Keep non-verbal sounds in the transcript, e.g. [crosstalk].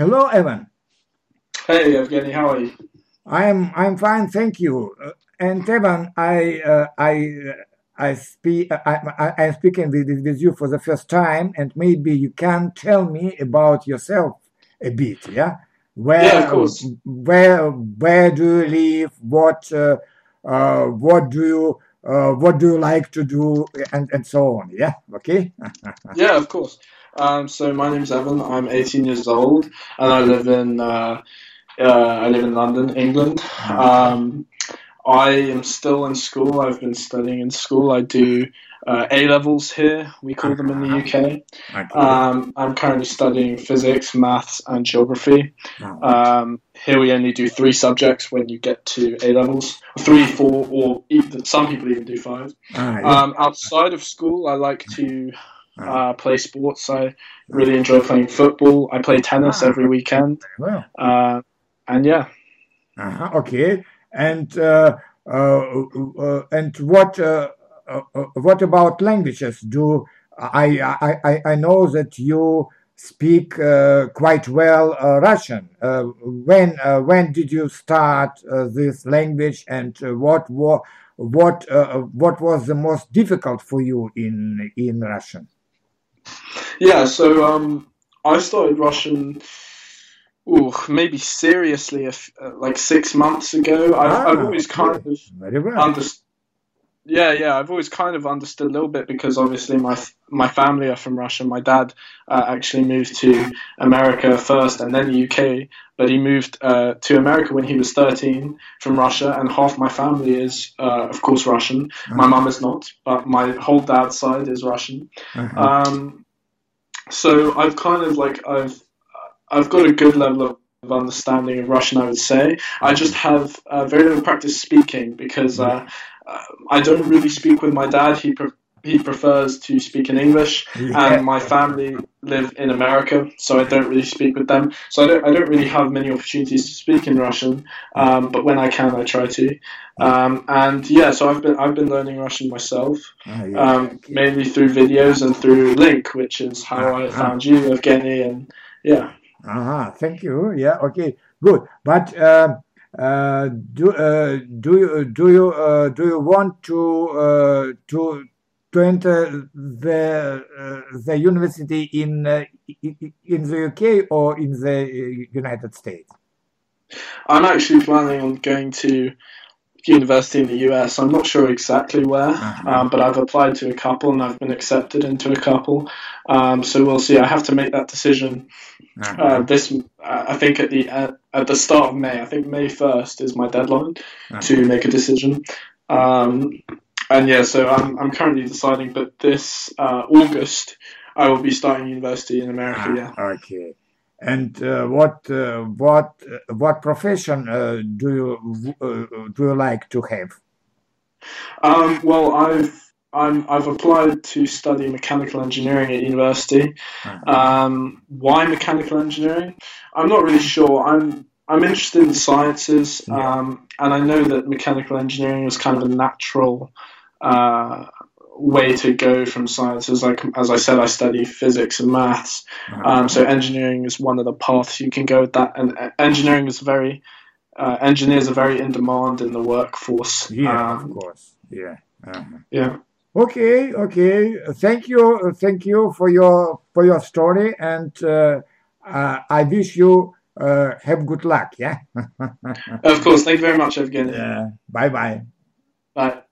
Hello, Evan. Hey, Evgeny, how are you? I'm I'm fine, thank you. Uh, and Evan, I uh, I uh, I speak I, I I'm speaking with, with you for the first time, and maybe you can tell me about yourself a bit, yeah? Where yeah, of course. where where do you live? What uh, uh, what do you uh, what do you like to do, and and so on? Yeah, okay. [laughs] yeah, of course. Um, so my name's Evan. I'm 18 years old, and I live in uh, uh, I live in London, England. Um, I am still in school. I've been studying in school. I do uh, A levels here. We call them in the UK. Um, I'm currently studying physics, maths, and geography. Um, here we only do three subjects when you get to A levels. Three, four, or even, some people even do five. Um, outside of school, I like to uh, play sports. I really enjoy playing football. I play tennis ah. every weekend. Well. Uh, and yeah. Uh-huh, okay. And uh, uh, uh and what uh, what about languages? Do I I I know that you speak quite well Russian. when when did you start this language, and what what what what was the most difficult for you in in Russian? Yeah, so um, I started Russian, ooh, maybe seriously, if, uh, like six months ago. I've, ah, I've always kind of understood. Yeah, yeah, I've always kind of understood a little bit because obviously my my family are from Russia. My dad uh, actually moved to America first and then the UK, but he moved uh, to America when he was 13 from Russia, and half my family is, uh, of course, Russian. Uh-huh. My mum is not, but my whole dad's side is Russian. Uh-huh. Um, so I've kind of like I've I've got a good level of of understanding of Russian, I would say. I just have uh, very little practice speaking because uh, uh, I don't really speak with my dad. He pre- he prefers to speak in English, yeah. and my family live in America, so I don't really speak with them. So I don't I don't really have many opportunities to speak in Russian, um, but when I can, I try to. Um, and yeah, so I've been I've been learning Russian myself, oh, yeah. um, mainly through videos and through LingQ, which is how I uh-huh. found you, Evgeny, and yeah. Uh-huh. Thank you. Yeah. Okay. Good. But uh, uh, do uh, do you do you uh, do you want to uh, to to enter the uh, the university in in the UK or in the United States? I'm actually planning on going to university in the US. I'm not sure exactly where, uh-huh. um, but I've applied to a couple and I've been accepted into a couple. Um, so we'll see. I have to make that decision. Uh-huh. Uh, this, I think, at the at, at, the start of May. I think May first is my deadline uh-huh. to make a decision. Um, and yeah, so I'm I'm currently deciding, but this uh, August I will be starting university in America. Ah, yeah. Okay. And uh, what uh, what uh, what profession uh, do you uh, do you like to have? Um, well, I've I'm, I've applied to study mechanical engineering at university. Uh-huh. Um, why mechanical engineering? I'm not really sure. I'm I'm interested in sciences, um, and I know that mechanical engineering is kind of a natural uh, way to go from sciences. Like as I said, I study physics and maths. Um, so engineering is one of the paths you can go with that. And uh, engineering is very uh, engineers are very in demand in the workforce. Yeah, um, of course. Yeah. Uh-huh. Yeah. Okay. Okay. Thank you. Thank you for your for your story, and uh, uh I wish you uh, have good luck. Yeah. [laughs] of course. Thank you very much, Evgeny. Yeah. Bye. Bye. Bye.